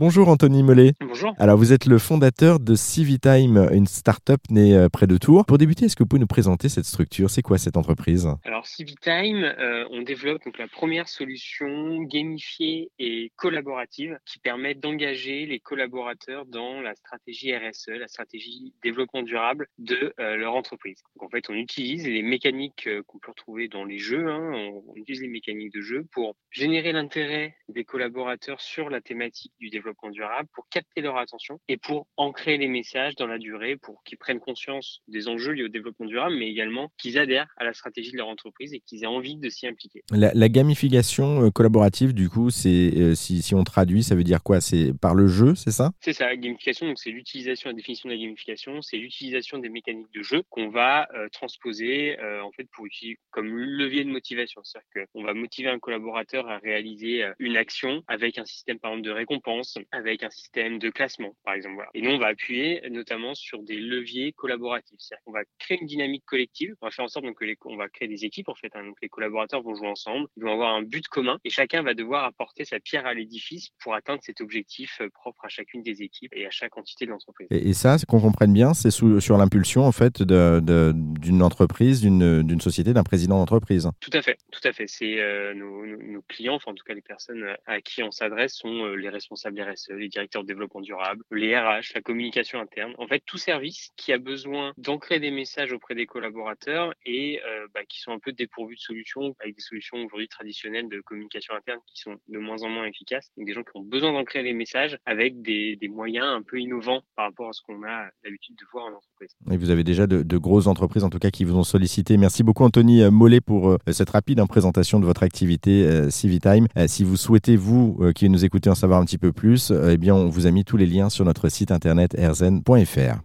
Bonjour Anthony Mollet. Bonjour. Alors vous êtes le fondateur de Civitime, une start-up née euh, près de Tours. Pour débuter, est-ce que vous pouvez nous présenter cette structure? C'est quoi cette entreprise? Alors Civitime, euh, on développe donc la première solution gamifiée et collaborative qui permet d'engager les collaborateurs dans la stratégie RSE, la stratégie développement durable de euh, leur entreprise. Donc en fait, on utilise les mécaniques qu'on peut retrouver dans les jeux, hein, on, on utilise les mécaniques de jeu pour générer l'intérêt des collaborateurs sur la thématique du développement durable, pour capter leur attention et pour ancrer les messages dans la durée, pour qu'ils prennent conscience des enjeux liés au développement durable, mais également qu'ils adhèrent à la stratégie de leur entreprise et qu'ils aient envie de s'y impliquer. la, la gamification euh, collaborative, du coup, c'est euh, si, si on traduit, ça veut dire quoi? C'est par le jeu, c'est ça? C'est ça, la gamification, donc c'est l'utilisation, la définition de la gamification, c'est l'utilisation des mécaniques de jeu qu'on va euh, transposer euh, en fait pour utiliser comme levier de motivation. C'est-à-dire qu'on va motiver un collaborateur à réaliser une action avec un système par exemple de récompense, avec un système de classement par exemple. Voilà. Et nous on va appuyer notamment sur des leviers collaboratifs. C'est-à-dire qu'on va créer une dynamique collective. On va faire en sorte donc que les, on va créer des équipes en fait. Hein, donc les collaborateurs vont jouer ensemble, ils vont avoir un but commun et chacun va devoir apporter sa pierre à l'édifice pour atteindre cet objectif euh, propre à chacune des équipes et à chaque entité de l'entreprise. Et, et ça, qu'on comprenne bien, c'est sur l'impulsion en fait d'une entreprise, d'une société, d'un président d'entreprise. Tout à fait, tout à fait. C'est euh, nos clients, enfin en tout cas les personnes à qui on s'adresse sont euh, les responsables RSE, les directeurs de développement durable, les RH, la communication interne. En fait, tout service qui a besoin d'ancrer des messages auprès des collaborateurs et euh, bah, qui sont un peu dépourvus de solutions, avec des solutions aujourd'hui traditionnelles de communication interne qui sont de moins en moins efficaces. Donc des gens qui ont besoin d'ancrer les messages avec des, moyens un peu innovants par rapport à ce qu'on a l'habitude de voir en entreprise. Et vous avez déjà de, grosses entreprises, en tout cas, qui vous ont sollicité. Merci beaucoup, Anthony euh, Mollet, pour euh, cette rapide présentation de votre activité euh, Civitime. Euh, si vous souhaitez, vous, euh, qui nous écoutez, en savoir un petit peu plus, eh bien, on vous a mis tous les liens sur notre site internet erzen.fr.